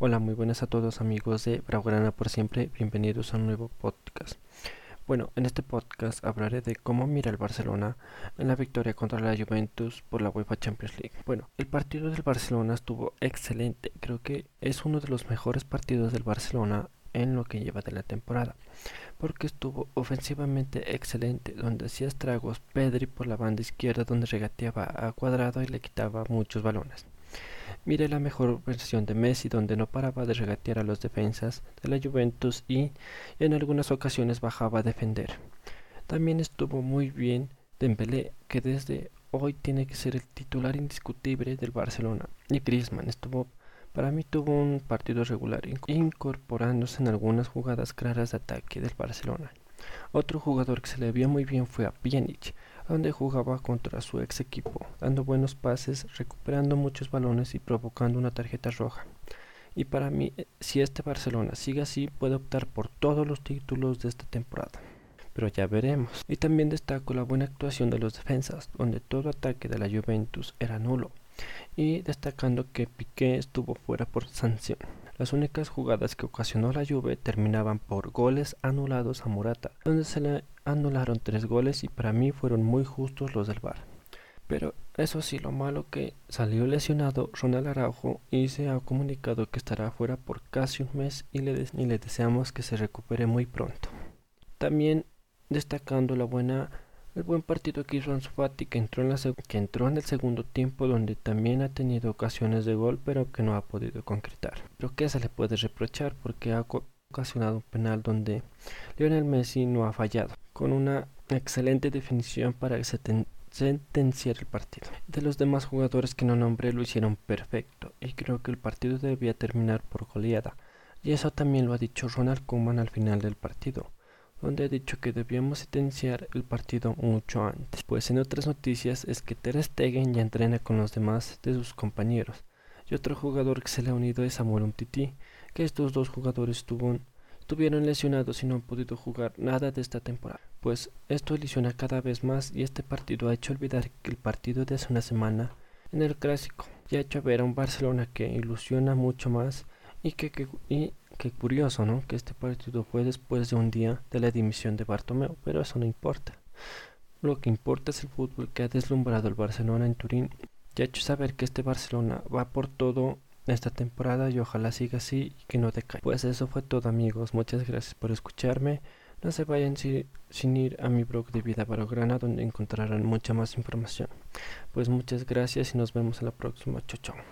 Hola, muy buenas a todos amigos de Braugrana por siempre, bienvenidos a un nuevo podcast. Bueno, en este podcast hablaré de cómo mira el Barcelona en la victoria contra la Juventus por la UEFA Champions League. Bueno, el partido del Barcelona estuvo excelente, creo que es uno de los mejores partidos del Barcelona en lo que lleva de la temporada, porque estuvo ofensivamente excelente, donde hacía estragos Pedri por la banda izquierda donde regateaba a cuadrado y le quitaba muchos balones. Mire la mejor versión de Messi donde no paraba de regatear a los defensas de la Juventus y en algunas ocasiones bajaba a defender. También estuvo muy bien Dembélé que desde hoy tiene que ser el titular indiscutible del Barcelona y Griezmann estuvo para mí tuvo un partido regular incorporándose en algunas jugadas claras de ataque del Barcelona. Otro jugador que se le vio muy bien fue a Pjanic, donde jugaba contra su ex equipo, dando buenos pases, recuperando muchos balones y provocando una tarjeta roja. Y para mí, si este Barcelona sigue así, puede optar por todos los títulos de esta temporada. Pero ya veremos. Y también destaco la buena actuación de los defensas, donde todo ataque de la Juventus era nulo. Y destacando que Piqué estuvo fuera por sanción. Las únicas jugadas que ocasionó la Juve terminaban por goles anulados a Morata, donde se le anularon tres goles y para mí fueron muy justos los del VAR. Pero eso sí, lo malo que salió lesionado Ronald Araujo y se ha comunicado que estará fuera por casi un mes y le, y le deseamos que se recupere muy pronto. También destacando la buena el buen partido que hizo Ansu que entró, en el segundo tiempo donde también ha tenido ocasiones de gol pero que no ha podido concretar. Pero que se le puede reprochar porque ha ocasionado un penal donde Lionel Messi no ha fallado con una excelente definición para sentenciar el partido. De los demás jugadores que no nombré lo hicieron perfecto y creo que el partido debía terminar por goleada. Y eso también lo ha dicho Ronald Koeman al final del partido donde ha dicho que debíamos sentenciar el partido mucho antes. Pues en otras noticias es que Ter Stegen ya entrena con los demás de sus compañeros. Y otro jugador que se le ha unido es Samuel Umtiti, que estos dos jugadores estuvieron lesionados y no han podido jugar nada de esta temporada. Pues esto lesiona cada vez más y este partido ha hecho olvidar que el partido de hace una semana en el clásico ya ha hecho ver a un Barcelona que ilusiona mucho más y que, y Qué curioso, ¿no? Que este partido fue después de un día de la dimisión de Bartomeu, pero eso no importa. Lo que importa es el fútbol que ha deslumbrado el Barcelona en Turín y ha hecho saber que este Barcelona va por todo esta temporada y ojalá siga así y que no decaiga. Pues eso fue todo amigos, muchas gracias por escucharme. No se vayan sin ir a mi blog de Vida Barograna donde encontrarán mucha más información. Pues muchas gracias y nos vemos en la próxima. Chao, chao.